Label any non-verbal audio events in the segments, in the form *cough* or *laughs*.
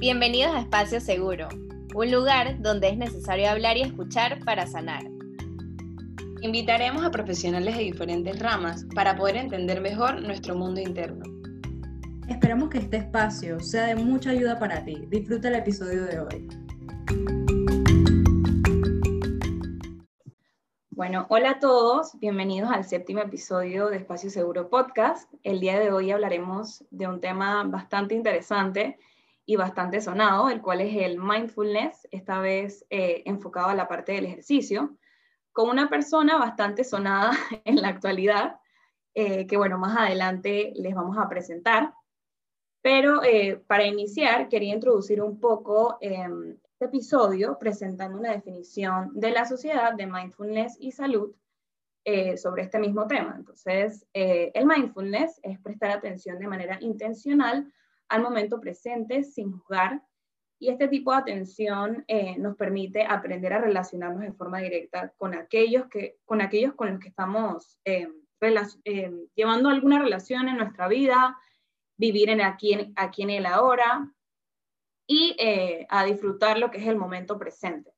Bienvenidos a Espacio Seguro, un lugar donde es necesario hablar y escuchar para sanar. Invitaremos a profesionales de diferentes ramas para poder entender mejor nuestro mundo interno. Esperamos que este espacio sea de mucha ayuda para ti. Disfruta el episodio de hoy. Bueno, hola a todos, bienvenidos al séptimo episodio de Espacio Seguro Podcast. El día de hoy hablaremos de un tema bastante interesante y bastante sonado, el cual es el mindfulness, esta vez eh, enfocado a la parte del ejercicio, con una persona bastante sonada *laughs* en la actualidad, eh, que bueno, más adelante les vamos a presentar. Pero eh, para iniciar, quería introducir un poco em, este episodio presentando una definición de la sociedad de mindfulness y salud sobre este mismo tema. Entonces, el mindfulness es prestar atención de manera intencional al momento presente sin juzgar y este tipo de atención eh, nos permite aprender a relacionarnos de forma directa con aquellos, que, con, aquellos con los que estamos llevando alguna relación en nuestra vida, vivir en aquí, aquí en el ahora, y eh, a disfrutar lo que es el momento presente.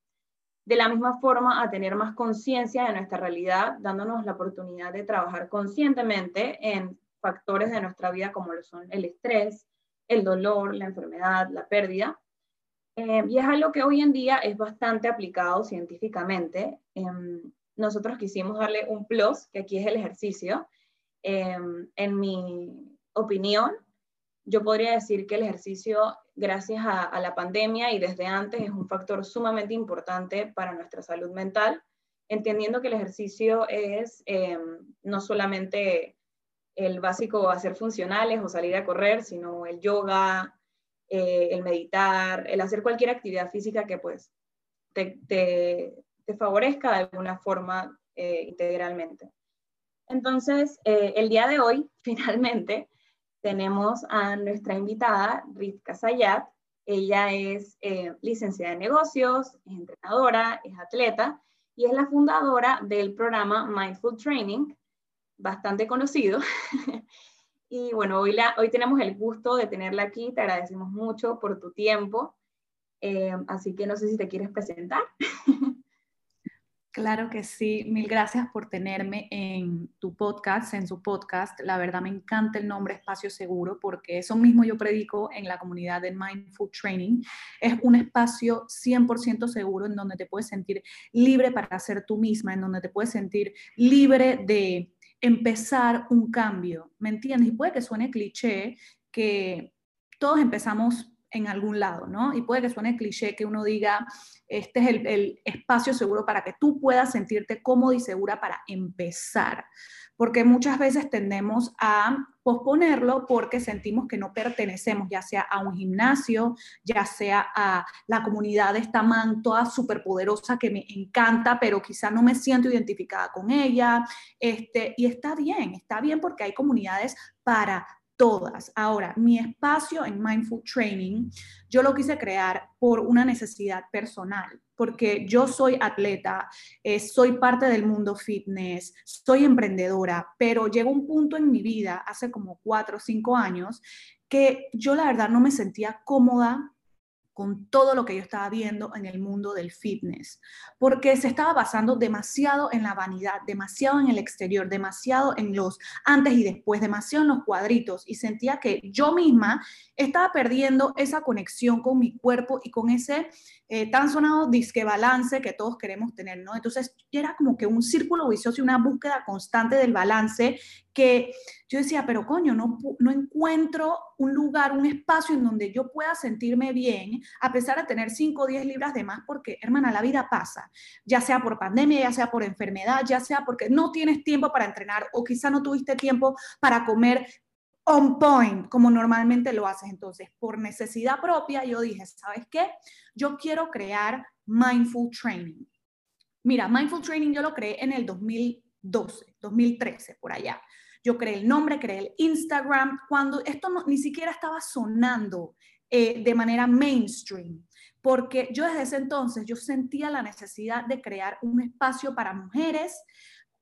De la misma forma, a tener más conciencia de nuestra realidad, dándonos la oportunidad de trabajar conscientemente en factores de nuestra vida como lo son el estrés, el dolor, la enfermedad, la pérdida. Eh, y es algo que hoy en día es bastante aplicado científicamente. Em, nosotros quisimos darle un plus, que aquí es el ejercicio. Em, en mi opinión, yo podría decir que el ejercicio, gracias a, la pandemia y desde antes, es un factor sumamente importante para nuestra salud mental, entendiendo que el ejercicio es eh, no solamente el básico hacer funcionales o salir a correr, sino el yoga, eh, el meditar, el hacer cualquier actividad física que pues te, favorezca de alguna forma eh, integralmente. Entonces, el día de hoy, *laughs* finalmente, tenemos a nuestra invitada, Ritka Sayat. Ella es eh, licenciada en negocios, es entrenadora, es atleta y es la fundadora del programa Mindful Training, bastante conocido. *laughs* y bueno, hoy, la, hoy tenemos el gusto de tenerla aquí, te agradecemos mucho por tu tiempo. Eh, así que no sé si te quieres presentar. *laughs* Claro que sí, mil gracias por tenerme en tu podcast, en su podcast. La verdad me encanta el nombre Espacio Seguro porque eso mismo yo predico en la comunidad de Mindful Training. Es un espacio 100% seguro en donde te puedes sentir libre para ser tú misma, en donde te puedes sentir libre de empezar un cambio, ¿me entiendes? Y puede que suene cliché que todos empezamos en algún lado, ¿no? Y puede que suene cliché que uno diga, este es el, espacio seguro para que tú puedas sentirte cómoda y segura para empezar, porque muchas veces tendemos a posponerlo porque sentimos que no pertenecemos, ya sea a un gimnasio, ya sea a la comunidad de esta man toda superpoderosa que me encanta, pero quizá no me siento identificada con ella, este, y está bien, está bien porque hay comunidades para todas. Ahora, mi espacio en Mindful Training, yo lo quise crear por una necesidad personal, porque yo soy atleta, eh, soy parte del mundo fitness, soy emprendedora, pero llegó un punto en mi vida, hace como cuatro o cinco años, que yo la verdad no me sentía cómoda con todo lo que yo estaba viendo en el mundo del fitness, porque se estaba basando demasiado en la vanidad, demasiado en el exterior, demasiado en los antes y después, demasiado en los cuadritos, y sentía que yo misma estaba perdiendo esa conexión con mi cuerpo y con ese eh, tan sonado disque balance que todos queremos tener, ¿no? Entonces era como que un círculo vicioso y una búsqueda constante del balance que yo decía, pero coño, no, no encuentro un lugar, un espacio en donde yo pueda sentirme bien, a pesar de tener 5 o 10 libras de más, porque, hermana, la vida pasa, ya sea por pandemia, ya sea por enfermedad, ya sea porque no tienes tiempo para entrenar o quizá no tuviste tiempo para comer on point, como normalmente lo haces. Entonces, por necesidad propia, yo dije, ¿sabes qué? Yo quiero crear Mindful Training. Mira, Mindful Training yo lo creé en el 2012, 2013, por allá. Yo creé el nombre, creé el Instagram, cuando esto ni siquiera estaba sonando eh, de manera mainstream, porque yo desde ese entonces yo sentía la necesidad de crear un espacio para mujeres,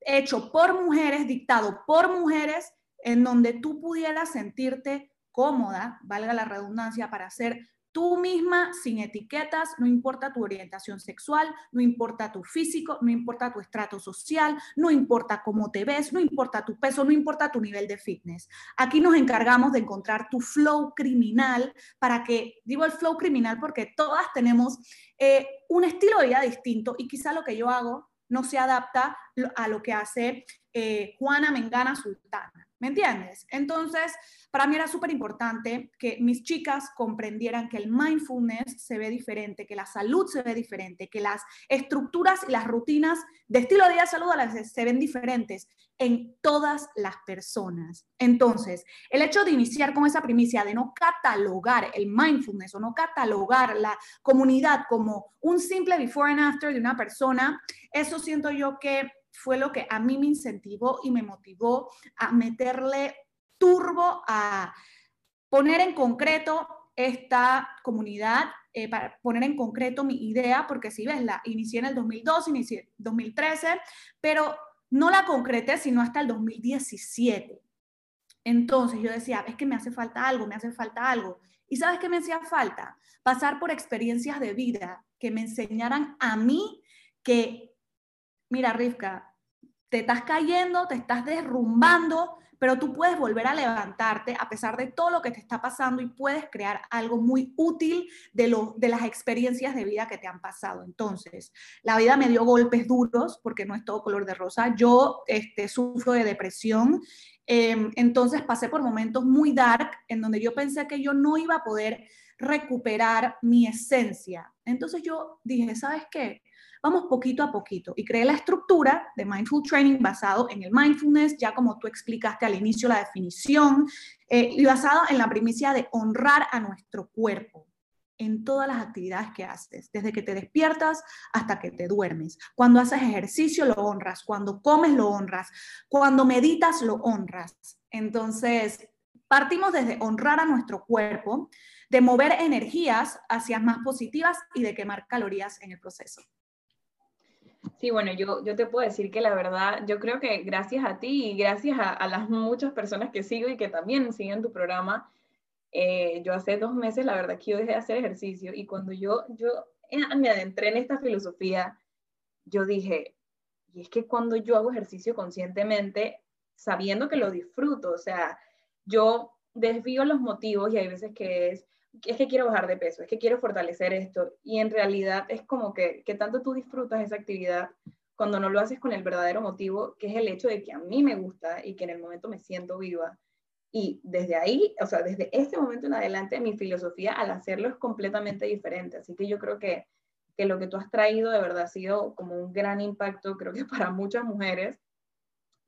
hecho por mujeres, dictado por mujeres, en donde tú pudieras sentirte cómoda, valga la redundancia, para ser tú misma, sin etiquetas, no importa tu orientación sexual, no importa tu físico, no importa tu estrato social, no importa cómo te ves, no importa tu peso, no importa tu nivel de fitness. Aquí nos encargamos de encontrar tu flow criminal para que, digo el flow criminal porque todas tenemos eh, un estilo de vida distinto y quizá lo que yo hago no se adapta a lo que hace eh, Juana Mengana Sultana. ¿Me entiendes? Entonces, para mí era súper importante que mis chicas comprendieran que el mindfulness se ve diferente, que la salud se ve diferente, que las estructuras y las rutinas de estilo de vida de se ven diferentes en todas las personas. Entonces, el hecho de iniciar con esa primicia de no catalogar el mindfulness o no catalogar la comunidad como un simple before and after de una persona, eso siento yo que fue lo que a mí me incentivó y me motivó a meterle turbo, a poner en concreto esta comunidad, eh, para poner en concreto mi idea, porque si ves, la inicié en el 2002, inicié en 2013, pero no la concreté sino hasta el 2017. Entonces yo decía, es que me hace falta algo, me hace falta algo. ¿Y sabes qué me hacía falta? Pasar por experiencias de vida que me enseñaran a mí que, mira, Rivka, te estás cayendo, te estás derrumbando, pero tú puedes volver a levantarte a pesar de todo lo que te está pasando y puedes crear algo muy útil de, lo, de las experiencias de vida que te han pasado. Entonces, la vida me dio golpes duros porque no es todo color de rosa. Yo este, sufro de depresión. Em, entonces pasé por momentos muy dark en donde yo pensé que yo no iba a poder recuperar mi esencia. Entonces yo dije, ¿sabes qué? Vamos poquito a poquito y creé la estructura de Mindful Training basado en el mindfulness, ya como tú explicaste al inicio la definición, eh, y basado en la primicia de honrar a nuestro cuerpo en todas las actividades que haces, desde que te despiertas hasta que te duermes. Cuando haces ejercicio lo honras, cuando comes lo honras, cuando meditas lo honras. Entonces, partimos desde honrar a nuestro cuerpo, de mover energías hacia más positivas y de quemar calorías en el proceso. Sí, bueno, yo, yo te puedo decir que la verdad, yo creo que gracias a ti y gracias a, las muchas personas que sigo y que también siguen tu programa, eh, yo hace dos meses, la verdad que yo dejé de hacer ejercicio y cuando yo, yo me adentré en esta filosofía, yo dije, y es que cuando yo hago ejercicio conscientemente, sabiendo que lo disfruto, o sea, yo desvío los motivos y hay veces que es, es que quiero bajar de peso, es que quiero fortalecer esto. Y en realidad es como que, que tanto tú disfrutas esa actividad cuando no lo haces con el verdadero motivo, que es el hecho de que a mí me gusta y que en el momento me siento viva. Y desde ahí, o sea, desde ese momento en adelante, mi filosofía al hacerlo es completamente diferente. Así que yo creo que, que lo que tú has traído de verdad ha sido como un gran impacto, creo que para muchas mujeres,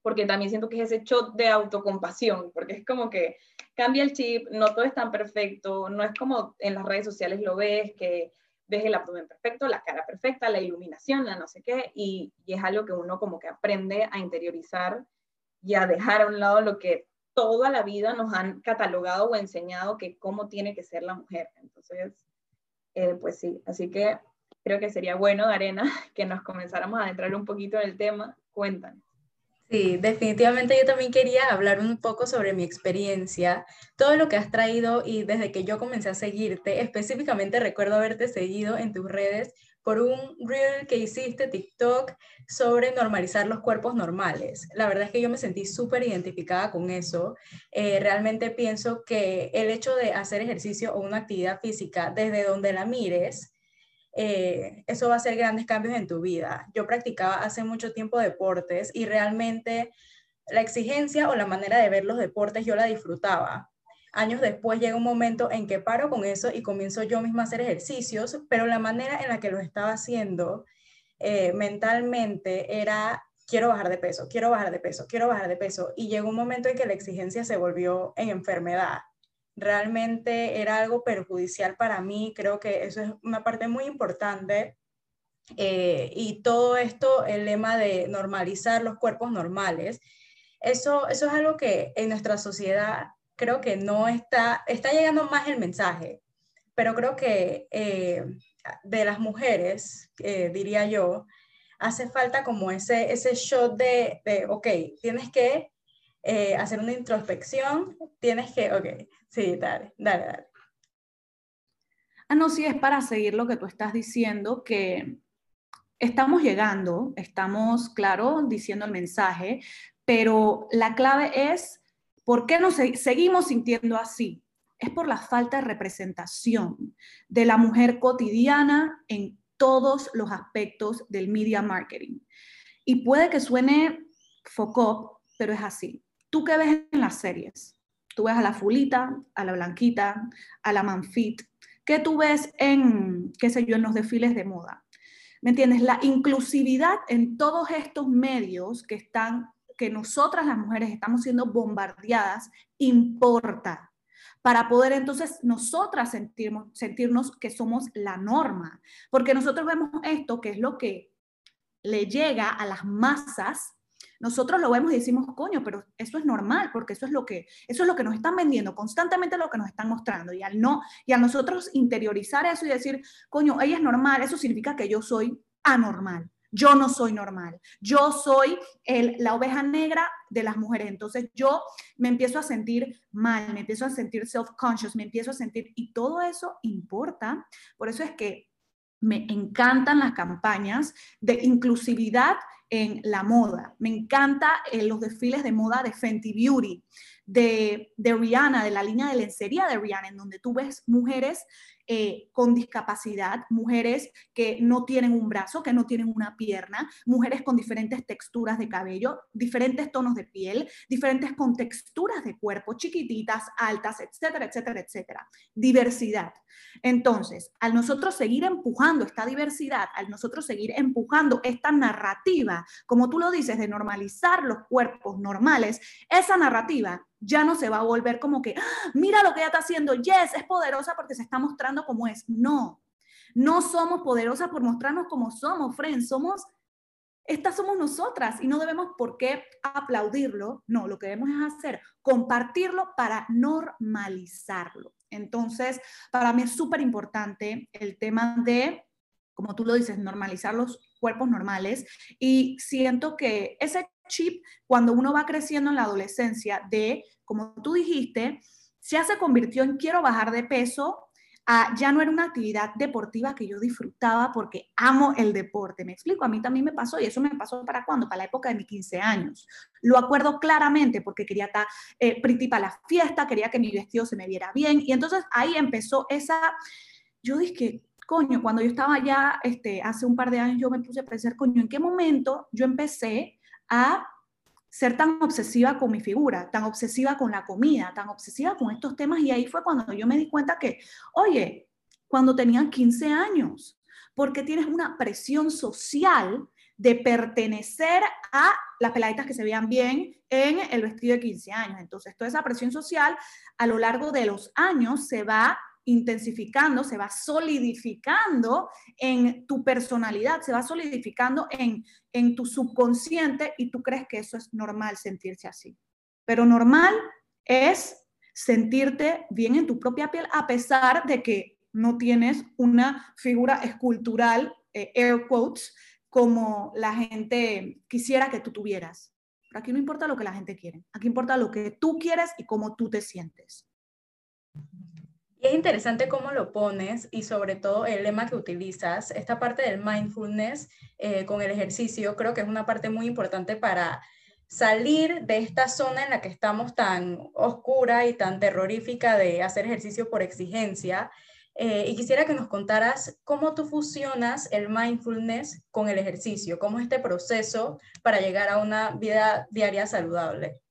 porque también siento que es ese shot de autocompasión, porque es como que cambia el chip, no todo es tan perfecto, no es como en las redes sociales lo ves, que ves el abdomen perfecto, la cara perfecta, la iluminación, la no sé qué, y, es algo que uno como que aprende a interiorizar y a dejar a un lado lo que toda la vida nos han catalogado o enseñado que cómo tiene que ser la mujer. Entonces, eh, pues sí, así que creo que sería bueno, Arena, *laughs* que nos comenzáramos a adentrar un poquito en el tema. Cuéntanos. Sí, definitivamente yo también quería hablar un poco sobre mi experiencia, todo lo que has traído y desde que yo comencé a seguirte, específicamente recuerdo haberte seguido en tus redes por un reel que hiciste TikTok sobre normalizar los cuerpos normales. La verdad es que yo me sentí súper identificada con eso. Eh, realmente pienso que el hecho de hacer ejercicio o una actividad física desde donde la mires, eh, eso va a hacer grandes cambios en tu vida. Yo practicaba hace mucho tiempo deportes y realmente la exigencia o la manera de ver los deportes yo la disfrutaba. Años después llega un momento en que paro con eso y comienzo yo misma a hacer ejercicios, pero la manera en la que lo estaba haciendo eh, mentalmente era quiero bajar de peso, quiero bajar de peso, quiero bajar de peso. Y llegó un momento en que la exigencia se volvió en enfermedad realmente era algo perjudicial para mí. Creo que eso es una parte muy importante. Eh, y todo esto, el lema de normalizar los cuerpos normales, eso, eso es algo que en nuestra sociedad creo que no está, está llegando más el mensaje, pero creo que eh, de las mujeres, eh, diría yo, hace falta como ese, ese shot de, de ok, tienes que eh, hacer una introspección, tienes que, ok, sí, dale, dale, dale. Ah, no, sí, es para seguir lo que tú estás diciendo, que estamos llegando, estamos, claro, diciendo el mensaje, pero la clave es, ¿por qué nos seguimos sintiendo así? Es por la falta de representación de la mujer cotidiana en todos los aspectos del media marketing. Y puede que suene foco, pero es así. ¿Tú qué ves en las series? Tú ves a la fulita, a la blanquita, a la manfit. ¿Qué tú ves en, qué sé yo, en los desfiles de moda? ¿Me entiendes? La inclusividad en todos estos medios que están, que nosotras las mujeres estamos siendo bombardeadas, importa para poder entonces nosotras sentirnos, sentirnos que somos la norma. Porque nosotros vemos esto, que es lo que le llega a las masas, nosotros lo vemos y decimos, coño, pero eso es normal, porque eso es lo que, eso es lo que nos están vendiendo, constantemente lo que nos están mostrando. Y al no, y a nosotros interiorizar eso y decir, coño, ella es normal, eso significa que yo soy anormal. Yo no soy normal. Yo soy el, la oveja negra de las mujeres. Entonces yo me empiezo a sentir mal, me empiezo a sentir self-conscious, me empiezo a sentir, y todo eso importa. Por eso es que me encantan las campañas de inclusividad en la moda. Me encanta eh, los desfiles de moda de Fenty Beauty, de, de Rihanna, de la línea de lencería de Rihanna, en donde tú ves mujeres eh, con discapacidad, mujeres que no tienen un brazo, que no tienen una pierna, mujeres con diferentes texturas de cabello, diferentes tonos de piel, diferentes contexturas de cuerpo, chiquititas, altas, etcétera, etcétera, etcétera. Diversidad. Entonces, al nosotros seguir empujando esta diversidad, al nosotros seguir empujando esta narrativa, como tú lo dices, de normalizar los cuerpos normales, esa narrativa ya no se va a volver como que, ah, mira lo que ella está haciendo, yes, es poderosa porque se está mostrando como es. No, no somos poderosas por mostrarnos como somos, friends, somos, estas somos nosotras y no debemos por qué aplaudirlo, no, lo que debemos es hacer, compartirlo para normalizarlo. Entonces, para mí es súper importante el tema de, como tú lo dices, normalizar los cuerpos normales y siento que ese chip cuando uno va creciendo en la adolescencia de, como tú dijiste, ya se convirtió en quiero bajar de peso, ya no era una actividad deportiva que yo disfrutaba porque amo el deporte. Me explico, a mí también me pasó y eso me pasó para cuándo, para la época de mis 15 años. Lo acuerdo claramente porque quería estar eh, pretty la fiesta, quería que mi vestido se me viera bien y entonces ahí empezó esa, yo dije, coño, cuando yo estaba ya, este, hace un par de años yo me puse a pensar, coño, ¿en qué momento yo empecé a ser tan obsesiva con mi figura, tan obsesiva con la comida, tan obsesiva con estos temas. Y ahí fue cuando yo me di cuenta que, oye, cuando tenía 15 años, porque tienes una presión social de pertenecer a las peladitas que se veían bien en el vestido de 15 años. Entonces, toda esa presión social a lo largo de los años se va intensificando, se va solidificando en tu personalidad, se va solidificando en, en tu subconsciente y tú crees que eso es normal sentirse así. Pero normal es sentirte bien en tu propia piel a pesar de que no tienes una figura escultural, eh, air quotes, como la gente quisiera que tú tuvieras. aquí no importa lo que la gente quiere, aquí importa lo que tú quieres y cómo tú te sientes. Es interesante cómo lo pones y sobre todo el lema que utilizas, esta parte del mindfulness eh, con el ejercicio, creo que es una parte muy importante para salir de esta zona en la que estamos tan oscura y tan terrorífica de hacer ejercicio por exigencia. Eh, y quisiera que nos contaras cómo tú fusionas el mindfulness con el ejercicio, cómo es este proceso para llegar a una vida diaria saludable.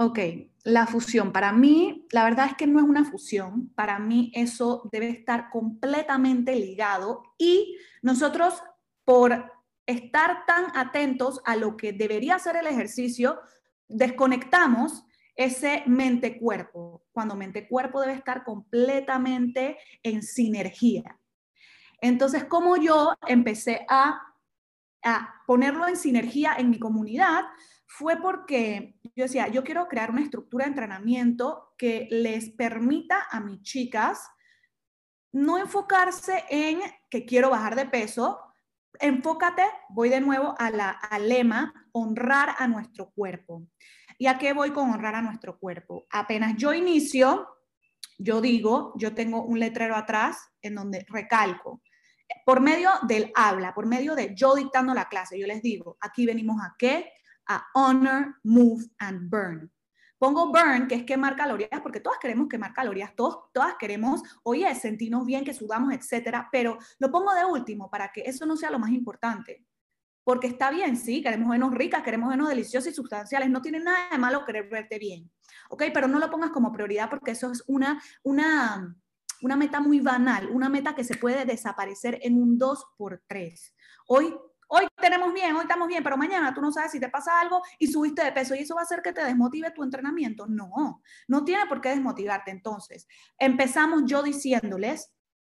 Ok, la fusión. Para mí, la verdad es que no es una fusión. Para mí eso debe estar completamente ligado y nosotros por estar tan atentos a lo que debería ser el ejercicio, desconectamos ese mente-cuerpo, cuando mente-cuerpo debe estar completamente en sinergia. Entonces, como yo empecé a, a ponerlo en sinergia en mi comunidad, fue porque yo decía, yo quiero crear una estructura de entrenamiento que les permita a mis chicas no enfocarse en que quiero bajar de peso, enfócate, voy de nuevo a la, al lema, honrar a nuestro cuerpo. ¿Y a qué voy con honrar a nuestro cuerpo? Apenas yo inicio yo digo, yo tengo un letrero atrás en donde recalco, por medio del habla, por medio de yo dictando la clase, yo les digo, aquí venimos a qué? A honor, move and burn. Pongo burn, que es quemar calorías, porque todas queremos quemar calorías, todos, todas queremos, oye, sentirnos bien, que sudamos, etcétera, pero lo pongo de último para que eso no sea lo más importante. Porque está bien, sí, queremos vernos ricas, queremos vernos deliciosas y sustanciales, no tiene nada de malo querer verte bien, ¿ok? Pero no lo pongas como prioridad porque eso es una, una, una meta muy banal, una meta que se puede desaparecer en un 2 por 3. Hoy Hoy tenemos bien, hoy estamos bien, pero mañana tú no sabes si te pasa algo y subiste de peso y eso va a hacer que te desmotive tu entrenamiento. No, no tiene por qué desmotivarte. Entonces, empezamos yo diciéndoles,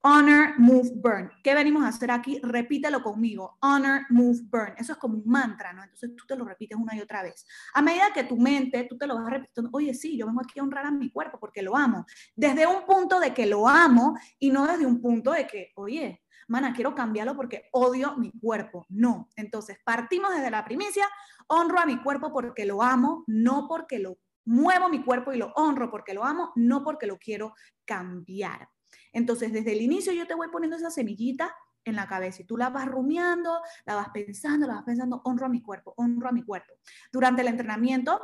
honor, move, burn. ¿Qué venimos a hacer aquí? Repítelo conmigo. Honor, move, burn. Eso es como un mantra, ¿no? Entonces tú te lo repites una y otra vez. A medida que tu mente, tú te lo vas repitiendo, oye, sí, yo vengo aquí a honrar a mi cuerpo porque lo amo. Desde un punto de que lo amo y no desde un punto de que, oye, mana, quiero cambiarlo porque odio mi cuerpo. No. Entonces, partimos desde la primicia, honro a mi cuerpo porque lo amo, no porque lo muevo mi cuerpo y lo honro porque lo amo, no porque lo quiero cambiar. Entonces, desde el inicio yo te voy poniendo esa semillita en la cabeza y tú la vas rumiando, la vas pensando, la vas pensando, honro a mi cuerpo, honro a mi cuerpo. Durante el entrenamiento,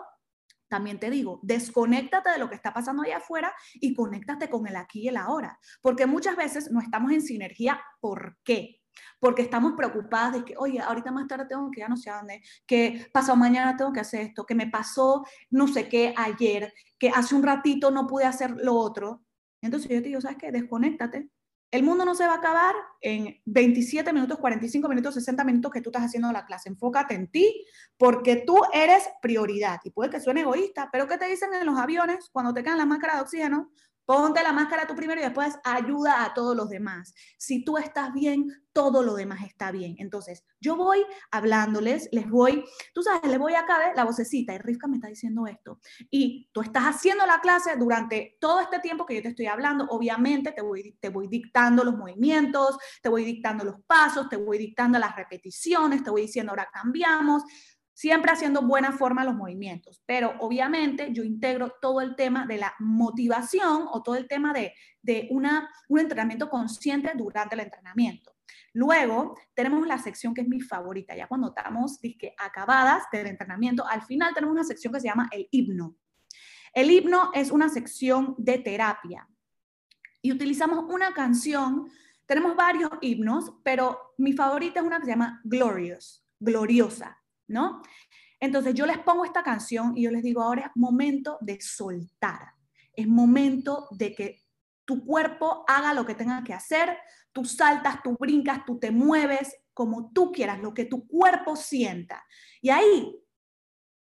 también te digo, desconéctate de lo que está pasando allá afuera y conéctate con el aquí y el ahora, porque muchas veces no estamos en sinergia. ¿Por qué? Porque estamos preocupadas de que, oye, ahorita más tarde tengo que ir a no sé dónde, que pasado mañana tengo que hacer esto, que me pasó no sé qué ayer, que hace un ratito no pude hacer lo otro. Entonces yo te digo, ¿sabes qué? Desconéctate, el mundo no se va a acabar en 27 minutos, 45 minutos, 60 minutos que tú estás haciendo la clase. Enfócate en ti porque tú eres prioridad. Y puede que suene egoísta, pero ¿qué te dicen en los aviones cuando te quedan la máscara de oxígeno? Ponte la máscara tú primero y después ayuda a todos los demás. Si tú estás bien, todo lo demás está bien. Entonces, yo voy hablándoles, les voy, tú sabes, les voy a caber la vocecita y Rivka me está diciendo esto. Y tú estás haciendo la clase durante todo este tiempo que yo te estoy hablando. Obviamente, te voy, te voy dictando los movimientos, te voy dictando los pasos, te voy dictando las repeticiones, te voy diciendo ahora cambiamos siempre haciendo buena forma los movimientos, pero obviamente yo integro todo el tema de la motivación o todo el tema de, de una, un entrenamiento consciente durante el entrenamiento. Luego tenemos la sección que es mi favorita, ya cuando estamos disque, acabadas del entrenamiento, al final tenemos una sección que se llama el himno. El himno es una sección de terapia y utilizamos una canción, tenemos varios himnos, pero mi favorita es una que se llama Glorious, gloriosa. ¿No? Entonces yo les pongo esta canción y yo les digo, ahora es momento de soltar, es momento de que tu cuerpo haga lo que tenga que hacer, tú saltas, tú brincas, tú te mueves como tú quieras, lo que tu cuerpo sienta. Y ahí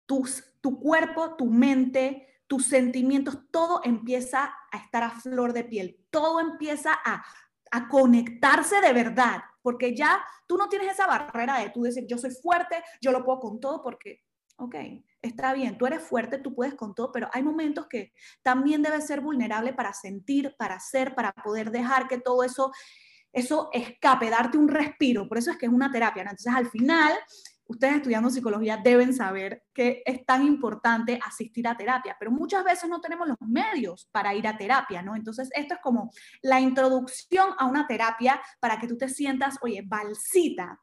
tu cuerpo, tu mente, tus sentimientos, todo empieza a estar a flor de piel, todo empieza a, a conectarse de verdad porque ya tú no tienes esa barrera de tú decir, yo soy fuerte, yo lo puedo con todo, porque, ok, está bien, tú eres fuerte, tú puedes con todo, pero hay momentos que también debes ser vulnerable para sentir, para hacer, para poder dejar que todo eso, eso escape, darte un respiro. Por eso es que es una terapia. Entonces, al final, ustedes estudiando psicología deben saber que es tan importante asistir a terapia, pero muchas veces no tenemos los medios para ir a terapia, ¿no? Entonces, esto es como la introducción a una terapia para que tú te sientas, oye, balsita.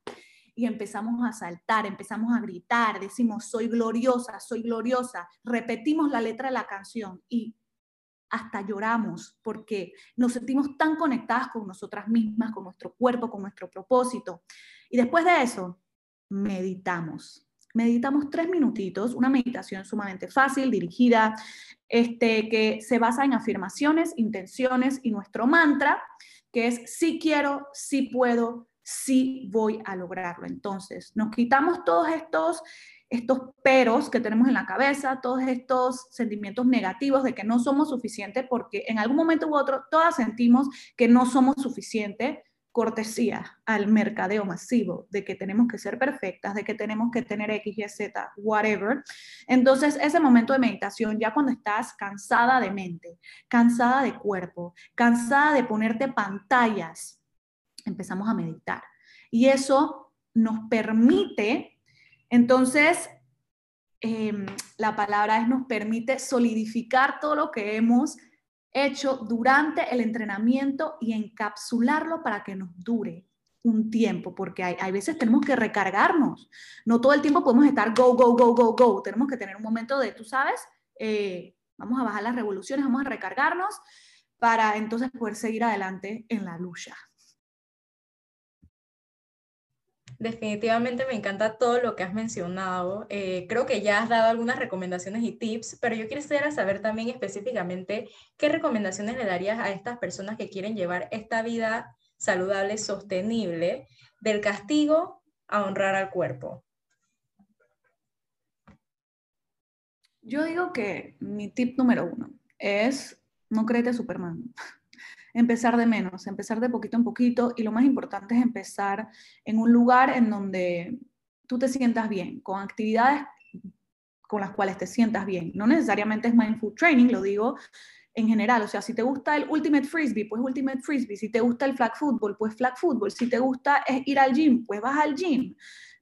Y empezamos a saltar, empezamos a gritar, decimos, soy gloriosa, soy gloriosa, repetimos la letra de la canción y hasta lloramos porque nos sentimos tan conectadas con nosotras mismas, con nuestro cuerpo, con nuestro propósito. Y después de eso, meditamos. Meditamos tres minutitos, una meditación sumamente fácil, dirigida, este, que se basa en afirmaciones, intenciones y nuestro mantra, que es sí quiero, sí puedo, sí voy a lograrlo. Entonces, nos quitamos todos estos estos peros que tenemos en la cabeza, todos estos sentimientos negativos de que no somos suficientes, porque en algún momento u otro todas sentimos que no somos suficientes cortesía al mercadeo masivo de que tenemos que ser perfectas, de que tenemos que tener X, Y, Z, whatever. Entonces, ese momento de meditación, ya cuando estás cansada de mente, cansada de cuerpo, cansada de ponerte pantallas, empezamos a meditar. Y eso nos permite, entonces, em, la palabra es nos permite solidificar todo lo que hemos hecho durante el entrenamiento y encapsularlo para que nos dure un tiempo, porque hay, veces tenemos que recargarnos. No todo el tiempo podemos estar go, go, go, go, go. Tenemos que tener un momento de, tú sabes, eh, vamos a bajar las revoluciones, vamos a recargarnos para entonces poder seguir adelante en la lucha. Definitivamente me encanta todo lo que has mencionado. Eh, creo que ya has dado algunas recomendaciones y tips, pero yo quisiera saber también específicamente qué recomendaciones le darías a estas personas que quieren llevar esta vida saludable, sostenible, del castigo a honrar al cuerpo. Yo digo que mi tip número uno es no créete Superman empezar de menos, empezar de poquito en poquito y lo más importante es empezar en un lugar en donde tú te sientas bien, con actividades con las cuales te sientas bien. No necesariamente es mindful training, lo digo en general, o sea, si te gusta el ultimate frisbee, pues ultimate frisbee, si te gusta el flag football, pues flag football, si te gusta ir al gym, pues vas al gym,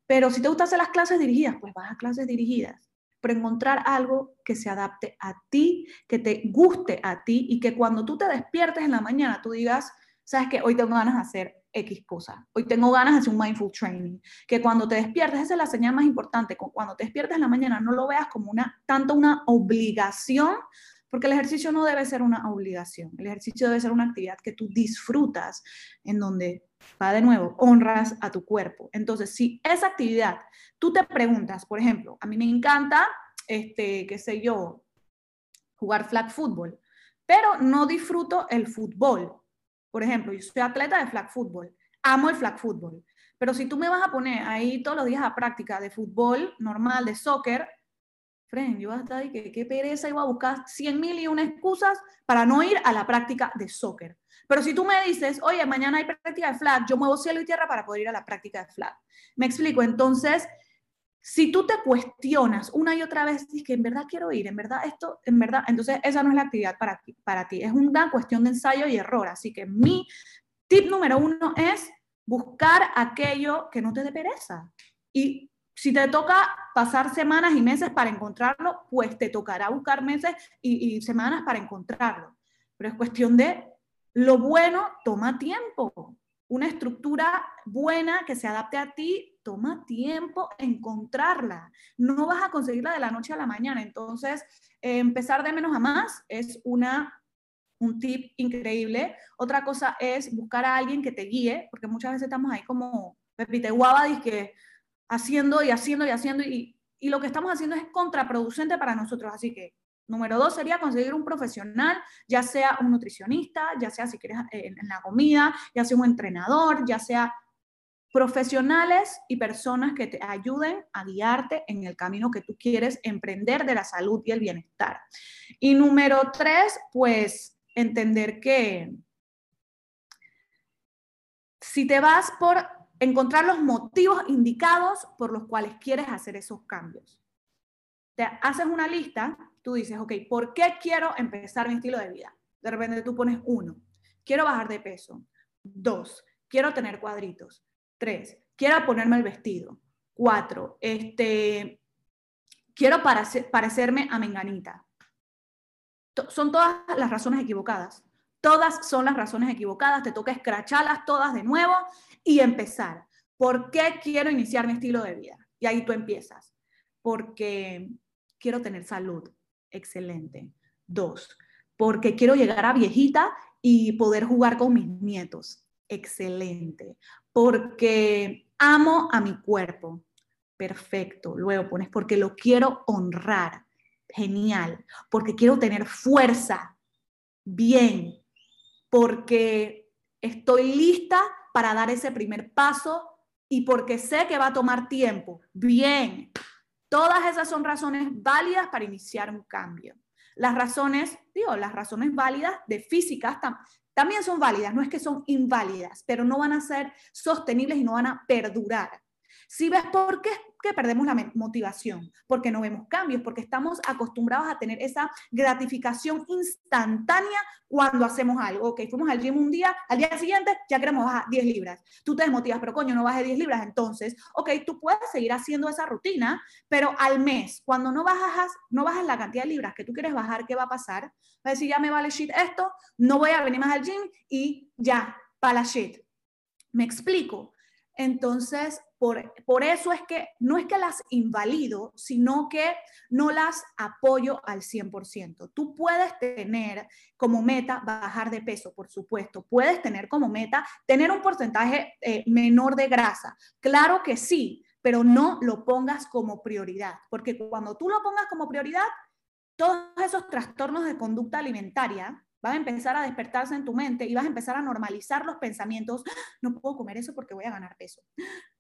pero si te gusta hacer las clases dirigidas, pues vas a clases dirigidas pero encontrar algo que se adapte a ti, que te guste a ti y que cuando tú te despiertes en la mañana tú digas, sabes que hoy tengo ganas de hacer X cosa, hoy tengo ganas de hacer un mindful training, que cuando te despiertes, esa es la señal más importante, cuando te despiertes en la mañana no lo veas como una, tanto una obligación, porque el ejercicio no debe ser una obligación, el ejercicio debe ser una actividad que tú disfrutas, en donde, va de nuevo, honras a tu cuerpo. Entonces, si esa actividad, tú te preguntas, por ejemplo, a mí me encanta, este, qué sé yo, jugar flag football, pero no disfruto el fútbol. Por ejemplo, yo soy atleta de flag football, amo el flag football, pero si tú me vas a poner ahí todos los días a práctica de fútbol normal, de soccer, Fren, yo hasta ahí que qué pereza, iba a buscar 100 mil y una excusas para no ir a la práctica de soccer. Pero si tú me dices, oye, mañana hay práctica de flag, yo muevo cielo y tierra para poder ir a la práctica de flag. Me explico, entonces, si tú te cuestionas una y otra vez, es que en verdad quiero ir, en verdad esto, en verdad, entonces esa no es la actividad para ti, para ti. es una cuestión de ensayo y error. Así que mi tip número uno es buscar aquello que no te dé pereza. Y si te toca pasar semanas y meses para encontrarlo, pues te tocará buscar meses y, semanas para encontrarlo. Pero es cuestión de lo bueno toma tiempo. Una estructura buena que se adapte a ti toma tiempo encontrarla. No vas a conseguirla de la noche a la mañana. Entonces, empezar de menos a más es una, un tip increíble. Otra cosa es buscar a alguien que te guíe, porque muchas veces estamos ahí como Pepite Guava, que haciendo y haciendo y haciendo y, lo que estamos haciendo es contraproducente para nosotros. Así que número dos sería conseguir un profesional, ya sea un nutricionista, ya sea si quieres eh, en, la comida, ya sea un entrenador, ya sea profesionales y personas que te ayuden a guiarte en el camino que tú quieres emprender de la salud y el bienestar. Y número tres, pues entender que si te vas por encontrar los motivos indicados por los cuales quieres hacer esos cambios. Te haces una lista, tú dices, ok, ¿por qué quiero empezar mi estilo de vida? De repente tú pones uno, quiero bajar de peso. Dos, quiero tener cuadritos. Tres, quiero ponerme el vestido. Cuatro, este, quiero parecerme a Menganita. Son todas las razones equivocadas. Todas son las razones equivocadas. Te toca escracharlas todas de nuevo y empezar. ¿Por qué quiero iniciar mi estilo de vida? Y ahí tú empiezas. Porque quiero tener salud. Excelente. Dos, porque quiero llegar a viejita y poder jugar con mis nietos. Excelente. Porque amo a mi cuerpo. Perfecto. Luego pones porque lo quiero honrar. Genial. Porque quiero tener fuerza. Bien. Porque estoy lista para dar ese primer paso y porque sé que va a tomar tiempo. Bien, todas esas son razones válidas para iniciar un cambio. Las razones, digo, las razones válidas de físicas también son válidas, no es que son inválidas, pero no van a ser sostenibles y no van a perdurar. Si ves por qué, que perdemos la motivación? Porque no vemos cambios, porque estamos acostumbrados a tener esa gratificación instantánea cuando hacemos algo. Ok, fuimos al gym un día, al día siguiente ya queremos bajar 10 libras. Tú te desmotivas, pero coño, no bajes 10 libras. Entonces, ok, tú puedes seguir haciendo esa rutina, pero al mes, cuando no bajas, no bajas la cantidad de libras que tú quieres bajar, ¿qué va a pasar? Va a decir, ya me vale shit esto, no voy a venir más al gym y ya, para la shit. ¿Me explico? Entonces, por, eso es que no es que las invalido, sino que no las apoyo al 100%. Tú puedes tener como meta bajar de peso, por supuesto. Puedes tener como meta tener un porcentaje eh, menor de grasa. Claro que sí, pero no lo pongas como prioridad, porque cuando tú lo pongas como prioridad, todos esos trastornos de conducta alimentaria van a empezar a despertarse en tu mente y vas a empezar a normalizar los pensamientos, ¡Ah! no puedo comer eso porque voy a ganar peso.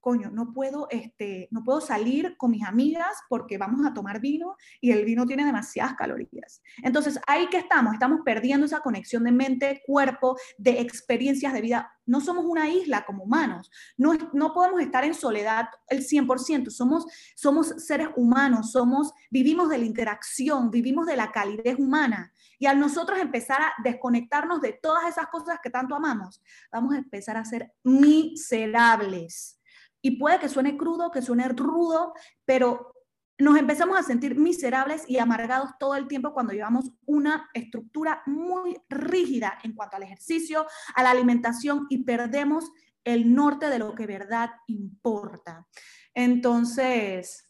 Coño, no puedo, este, no puedo salir con mis amigas porque vamos a tomar vino y el vino tiene demasiadas calorías. Entonces, ahí que estamos, estamos perdiendo esa conexión de mente, cuerpo, de experiencias de vida. No somos una isla como humanos, no, no podemos estar en soledad el 100%, somos, somos seres humanos, somos, vivimos de la interacción, vivimos de la calidez humana. Y al nosotros empezar a desconectarnos de todas esas cosas que tanto amamos, vamos a empezar a ser miserables. Y puede que suene crudo, que suene rudo, pero nos empezamos a sentir miserables y amargados todo el tiempo cuando llevamos una estructura muy rígida en cuanto al ejercicio, a la alimentación y perdemos el norte de lo que verdad importa. Entonces,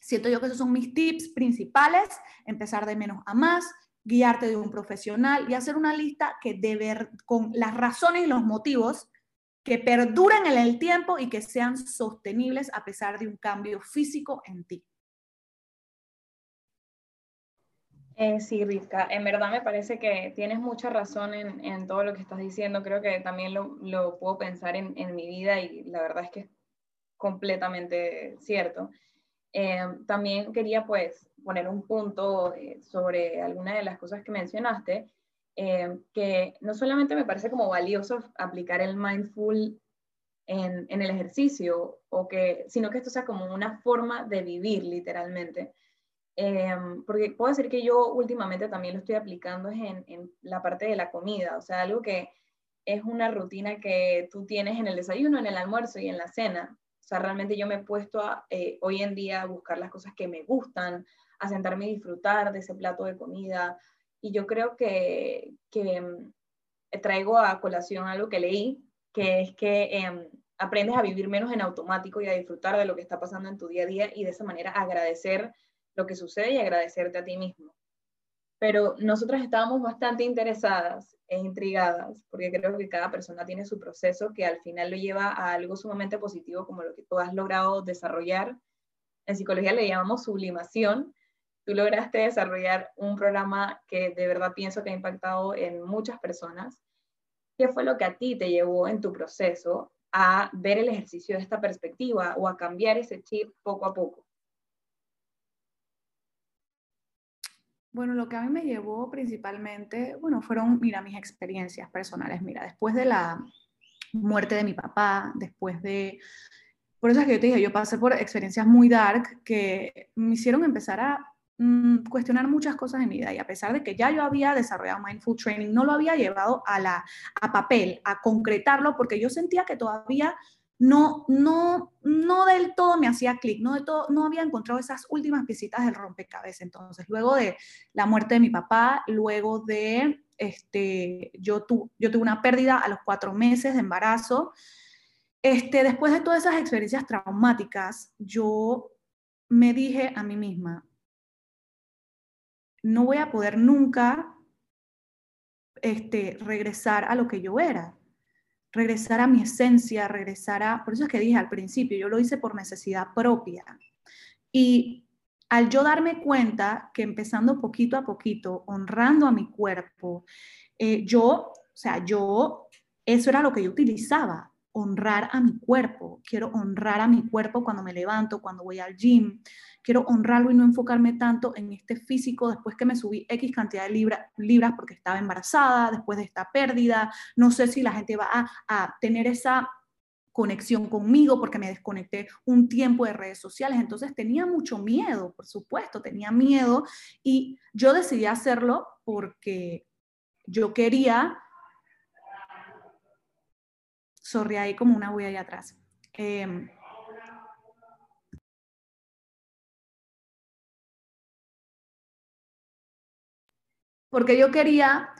siento yo que esos son mis tips principales, empezar de menos a más, guiarte de un profesional y hacer una lista que de ver, con las razones y los motivos que perduren en el tiempo y que sean sostenibles a pesar de un cambio físico en ti. Eh, sí, Rivka, en verdad me parece que tienes mucha razón en, en todo lo que estás diciendo. Creo que también lo, lo puedo pensar en, en, mi vida y la verdad es que es completamente cierto. Eh, también quería pues poner un punto eh, sobre alguna de las cosas que mencionaste, eh, que no solamente me parece como valioso aplicar el mindful en, el ejercicio, o que, sino que esto sea como una forma de vivir literalmente. porque puedo decir que yo últimamente también lo estoy aplicando en, en la parte de la comida, o sea, algo que es una rutina que tú tienes en el desayuno, en el almuerzo y en la cena. O sea, realmente yo me he puesto eh, hoy en día a buscar las cosas que me gustan, a sentarme y disfrutar de ese plato de comida. Y yo creo que, que mm, traigo a colación algo que leí, que es que em, aprendes a vivir menos en automático y a disfrutar de lo que está pasando en tu día a día y de esa manera agradecer lo que sucede y agradecerte a ti mismo. Pero nosotras estábamos bastante interesadas e intrigadas, porque creo que cada persona tiene su proceso que al final lo lleva a algo sumamente positivo como lo que tú has logrado desarrollar. En psicología le llamamos sublimación. Tú lograste desarrollar un programa que de verdad pienso que ha impactado en muchas personas. ¿Qué fue lo que a ti te llevó en tu proceso a ver el ejercicio de esta perspectiva o a cambiar ese chip poco a poco? Bueno, lo que a mí me llevó principalmente, bueno, fueron, mira, mis experiencias personales. Mira, después de la muerte de mi papá, después de... Por eso es que yo te dije, yo pasé por experiencias muy dark que me hicieron empezar a mm, cuestionar muchas cosas en mi vida y a pesar de que ya yo había desarrollado Mindful Training, no lo había llevado a, la, a papel, a concretarlo, porque yo sentía que todavía no, no, no del todo me hacía clic, no, de todo, no había encontrado esas últimas piecitas del rompecabezas. Entonces, luego de la muerte de mi papá, luego de, este, yo, yo tuve una pérdida a los cuatro meses de embarazo, este, después de todas esas experiencias traumáticas, yo me dije a mí misma, no voy a poder nunca este, regresar a lo que yo era regresar a mi esencia, regresar a, por eso es que dije al principio, yo lo hice por necesidad propia. Y al yo darme cuenta que empezando poquito a poquito, honrando a mi cuerpo, eh, yo, o sea, yo, eso era lo que yo utilizaba, honrar a mi cuerpo. Quiero honrar a mi cuerpo cuando me levanto, cuando voy al gym quiero honrarlo y no enfocarme tanto en este físico después que me subí X cantidad de libras porque estaba embarazada, después de esta pérdida. No sé si la gente va a, tener esa conexión conmigo porque me desconecté un tiempo de redes sociales. Entonces tenía mucho miedo, por supuesto, tenía miedo y yo decidí hacerlo porque yo quería... Sorry, ahí como una voy allá atrás. Em, porque yo quería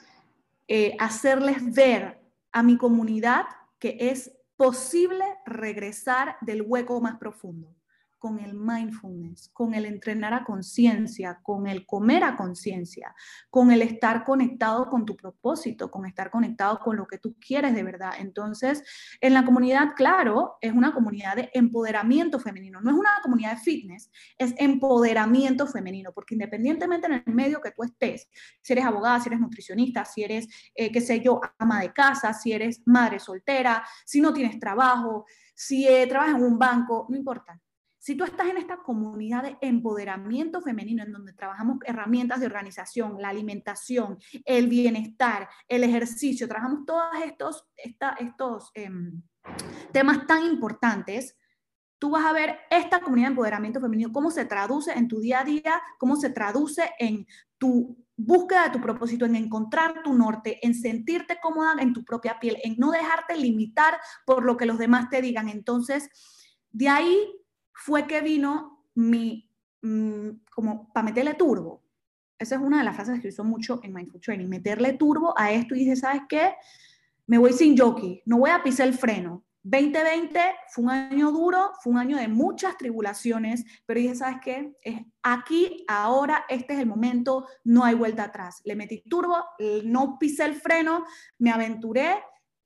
eh, hacerles ver a mi comunidad que es posible regresar del hueco más profundo con el mindfulness, con el entrenar a conciencia, con el comer a conciencia, con el estar conectado con tu propósito, con estar conectado con lo que tú quieres de verdad. Entonces, en la comunidad, claro, es una comunidad de empoderamiento femenino, no es una comunidad de fitness, es empoderamiento femenino, porque independientemente en el medio que tú estés, si eres abogada, si eres nutricionista, si eres, eh, qué sé yo, ama de casa, si eres madre soltera, si no tienes trabajo, si eh, trabajas en un banco, no importa si tú estás en esta comunidad de empoderamiento femenino, en donde trabajamos herramientas de organización, la alimentación, el bienestar, el ejercicio, trabajamos todos estos, estos em, temas tan importantes, tú vas a ver esta comunidad de empoderamiento femenino, cómo se traduce en tu día a día, cómo se traduce en tu búsqueda de tu propósito, en encontrar tu norte, en sentirte cómoda en tu propia piel, en no dejarte limitar por lo que los demás te digan. Entonces, de ahí fue que vino mi, mm, como para meterle turbo. Esa es una de las frases que uso mucho en Mindful Training, meterle turbo a esto y dije, ¿sabes qué? Me voy sin jockey, no voy a pisar el freno. 2020 fue un año duro, fue un año de muchas tribulaciones, pero dije, ¿sabes qué? Es aquí, ahora, este es el momento, no hay vuelta atrás. Le metí turbo, no pisé el freno, me aventuré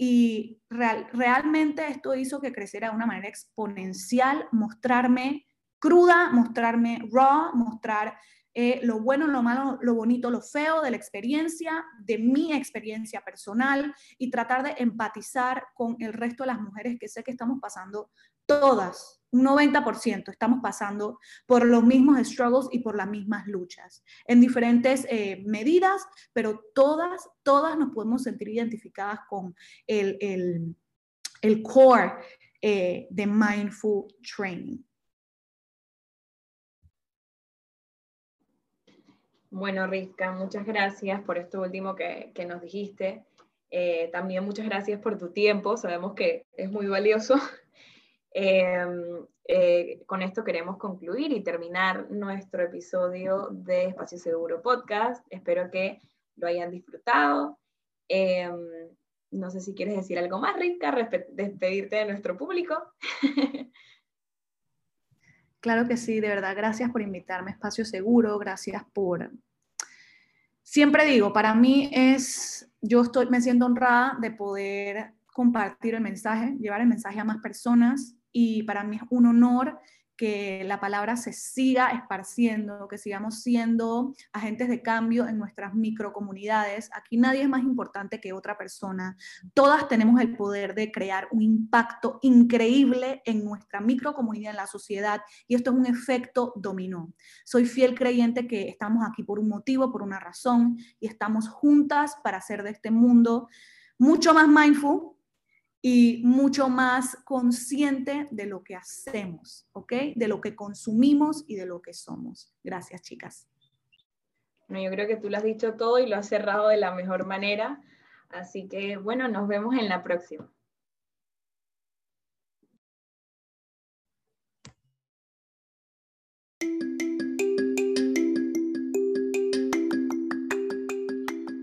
y realmente esto hizo que creciera de una manera exponencial, mostrarme cruda, mostrarme raw, mostrar eh, lo bueno, lo malo, lo bonito, lo feo de la experiencia, de mi experiencia personal y tratar de empatizar con el resto de las mujeres que sé que estamos pasando todas un 90% estamos pasando por los mismos struggles y por las mismas luchas, en diferentes eh, medidas, pero todas, todas nos podemos sentir identificadas con el, el, core eh, de mindful training. Bueno, Rizka, muchas gracias por esto último que, nos dijiste. Eh, también muchas gracias por tu tiempo, sabemos que es muy valioso Em, eh, con esto queremos concluir y terminar nuestro episodio de Espacio Seguro Podcast. Espero que lo hayan disfrutado. Em, no sé si quieres decir algo más, Rica, despedirte de nuestro público. *laughs* Claro que sí, de verdad, gracias por invitarme a Espacio Seguro, gracias por... Siempre digo, para mí es, yo estoy, me siento honrada de poder compartir el mensaje, llevar el mensaje a más personas, y para mí es un honor que la palabra se siga esparciendo, que sigamos siendo agentes de cambio en nuestras microcomunidades. Aquí nadie es más importante que otra persona. Todas tenemos el poder de crear un impacto increíble en nuestra microcomunidad, en la sociedad, y esto es un efecto dominó. Soy fiel creyente que estamos aquí por un motivo, por una razón, y estamos juntas para hacer de este mundo mucho más mindful, y mucho más consciente de lo que hacemos, ¿ok? De lo que consumimos y de lo que somos. Gracias, chicas. Bueno, yo creo que tú lo has dicho todo y lo has cerrado de la mejor manera. Así que, bueno, nos vemos en la próxima.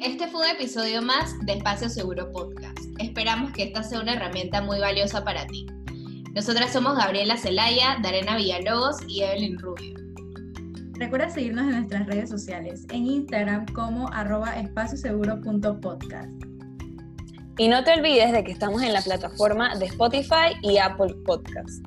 Este fue un episodio más de Espacio Seguro Podcast. Esperamos que esta sea una herramienta muy valiosa para ti. Nosotras somos Gabriela Celaya, Darena Villalobos y Evelyn Rubio. Recuerda seguirnos en nuestras redes sociales, en Instagram como arroba espacioseguro.podcast. Y no te olvides de que estamos en la plataforma de Spotify y Apple Podcast.